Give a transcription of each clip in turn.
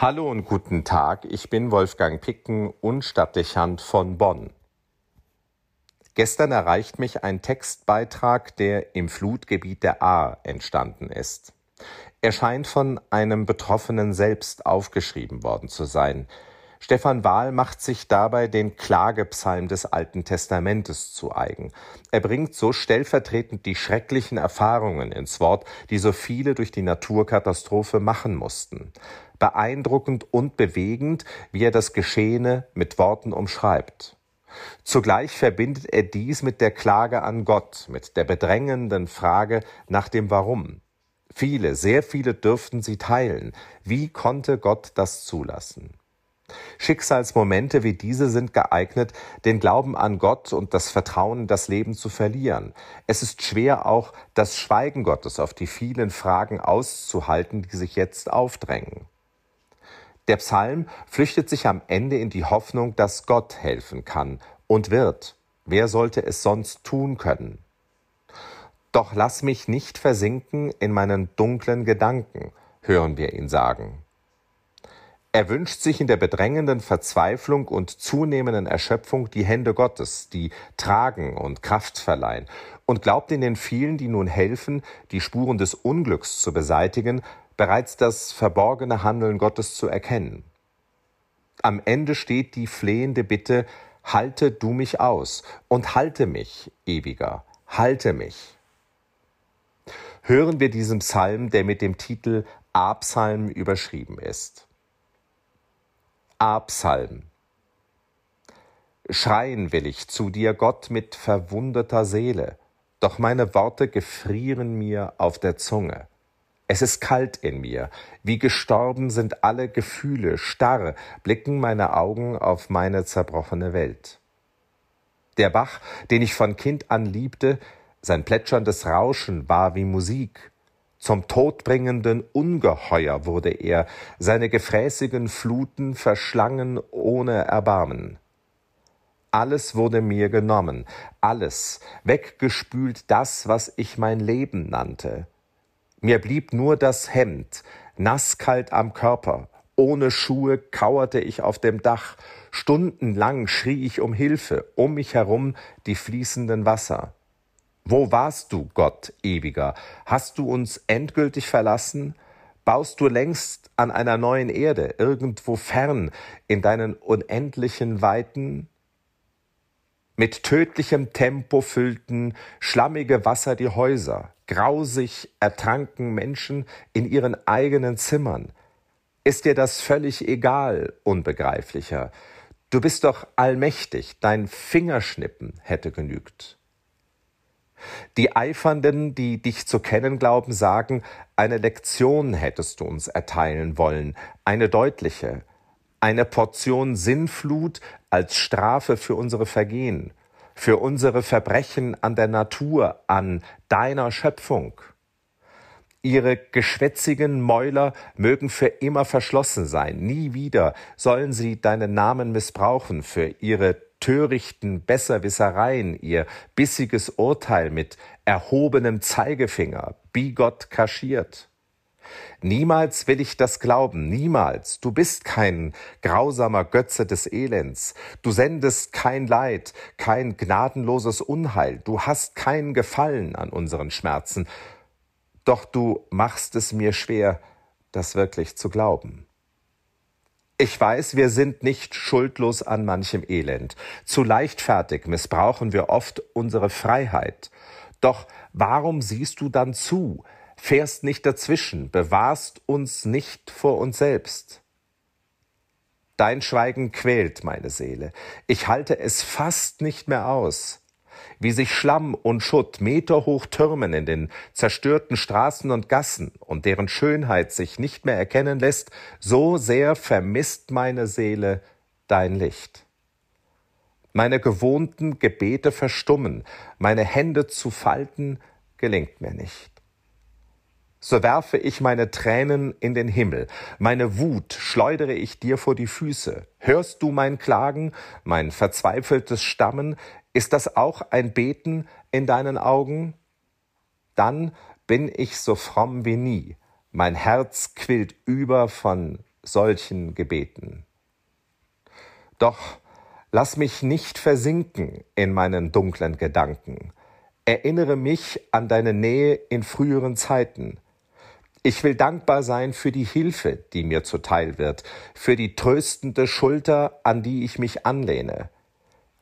Hallo und guten Tag, ich bin Wolfgang Picken und Stadtdechant von Bonn. Gestern erreicht mich ein Textbeitrag, der im Flutgebiet der Ahr entstanden ist. Er scheint von einem Betroffenen selbst aufgeschrieben worden zu sein. Stefan Wahl macht sich dabei den Klagepsalm des Alten Testamentes zu eigen. Er bringt so stellvertretend die schrecklichen Erfahrungen ins Wort, die so viele durch die Naturkatastrophe machen mussten. Beeindruckend und bewegend, wie er das Geschehene mit Worten umschreibt. Zugleich verbindet er dies mit der Klage an Gott, mit der bedrängenden Frage nach dem Warum. Viele, sehr viele dürften sie teilen. Wie konnte Gott das zulassen? Schicksalsmomente wie diese sind geeignet, den Glauben an Gott und das Vertrauen in das Leben zu verlieren. Es ist schwer auch, das Schweigen Gottes auf die vielen Fragen auszuhalten, die sich jetzt aufdrängen. Der Psalm flüchtet sich am Ende in die Hoffnung, dass Gott helfen kann und wird. Wer sollte es sonst tun können? Doch lass mich nicht versinken in meinen dunklen Gedanken, hören wir ihn sagen. Er wünscht sich in der bedrängenden Verzweiflung und zunehmenden Erschöpfung die Hände Gottes, die tragen und Kraft verleihen, und glaubt in den vielen, die nun helfen, die Spuren des Unglücks zu beseitigen, bereits das verborgene Handeln Gottes zu erkennen. Am Ende steht die flehende Bitte, halte du mich aus und halte mich, ewiger, halte mich. Hören wir diesen Psalm, der mit dem Titel A-Psalm überschrieben ist. A-Psalm. Schreien will ich zu dir, Gott, mit verwundeter Seele, doch meine Worte gefrieren mir auf der Zunge. Es ist kalt in mir, wie gestorben sind alle Gefühle, starr blicken meine Augen auf meine zerbrochene Welt. Der Bach, den ich von Kind an liebte, sein plätscherndes Rauschen war wie Musik. Zum todbringenden Ungeheuer wurde er, seine gefräßigen Fluten verschlangen ohne Erbarmen. Alles wurde mir genommen, alles, weggespült das, was ich mein Leben nannte. Mir blieb nur das Hemd, nasskalt am Körper, ohne Schuhe kauerte ich auf dem Dach, stundenlang schrie ich um Hilfe, um mich herum die fließenden Wasser. Wo warst du, Gott ewiger? Hast du uns endgültig verlassen? Baust du längst an einer neuen Erde, irgendwo fern, in deinen unendlichen Weiten? Mit tödlichem Tempo füllten schlammige Wasser die Häuser, grausig ertranken Menschen in ihren eigenen Zimmern. Ist dir das völlig egal, unbegreiflicher? Du bist doch allmächtig, dein Fingerschnippen hätte genügt. Die Eifernden, die dich zu kennen glauben, sagen, eine Lektion hättest du uns erteilen wollen, eine deutliche, eine Portion Sinnflut als Strafe für unsere Vergehen, für unsere Verbrechen an der Natur, an deiner Schöpfung. Ihre geschwätzigen Mäuler mögen für immer verschlossen sein, nie wieder sollen sie deinen Namen missbrauchen für ihre törichten Besserwissereien, ihr bissiges Urteil mit erhobenem Zeigefinger, bigott kaschiert. Niemals will ich das glauben, niemals. Du bist kein grausamer Götze des Elends. Du sendest kein Leid, kein gnadenloses Unheil. Du hast kein Gefallen an unseren Schmerzen. Doch du machst es mir schwer, das wirklich zu glauben. Ich weiß, wir sind nicht schuldlos an manchem Elend. Zu leichtfertig missbrauchen wir oft unsere Freiheit. Doch warum siehst du dann zu, fährst nicht dazwischen, bewahrst uns nicht vor uns selbst. Dein Schweigen quält meine Seele. Ich halte es fast nicht mehr aus. Wie sich Schlamm und Schutt meterhoch türmen in den zerstörten Straßen und Gassen und deren Schönheit sich nicht mehr erkennen lässt, so sehr vermisst meine Seele dein Licht. Meine gewohnten Gebete verstummen, meine Hände zu falten gelingt mir nicht so werfe ich meine Tränen in den Himmel, meine Wut schleudere ich dir vor die Füße. Hörst du mein Klagen, mein verzweifeltes Stammen? Ist das auch ein Beten in deinen Augen? Dann bin ich so fromm wie nie, mein Herz quillt über von solchen Gebeten. Doch lass mich nicht versinken in meinen dunklen Gedanken. Erinnere mich an deine Nähe in früheren Zeiten. Ich will dankbar sein für die Hilfe, die mir zuteil wird, für die tröstende Schulter, an die ich mich anlehne.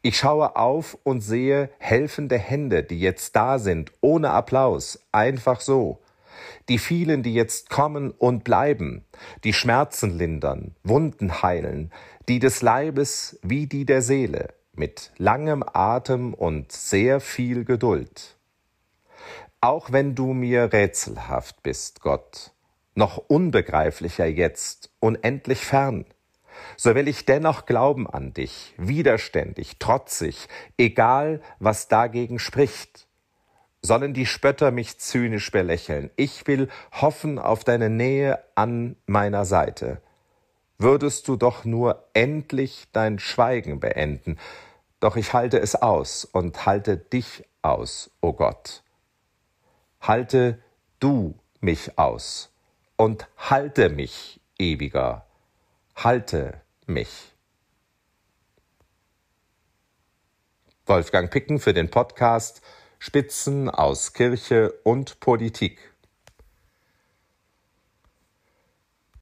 Ich schaue auf und sehe helfende Hände, die jetzt da sind, ohne Applaus, einfach so. Die vielen, die jetzt kommen und bleiben, die Schmerzen lindern, Wunden heilen, die des Leibes wie die der Seele, mit langem Atem und sehr viel Geduld. Auch wenn du mir rätselhaft bist, Gott, noch unbegreiflicher jetzt, unendlich fern, so will ich dennoch glauben an dich, widerständig, trotzig, egal was dagegen spricht. Sollen die Spötter mich zynisch belächeln, ich will hoffen auf deine Nähe an meiner Seite. Würdest du doch nur endlich dein Schweigen beenden, doch ich halte es aus und halte dich aus, o oh Gott. Halte du mich aus und halte mich, ewiger halte mich. Wolfgang Picken für den Podcast Spitzen aus Kirche und Politik.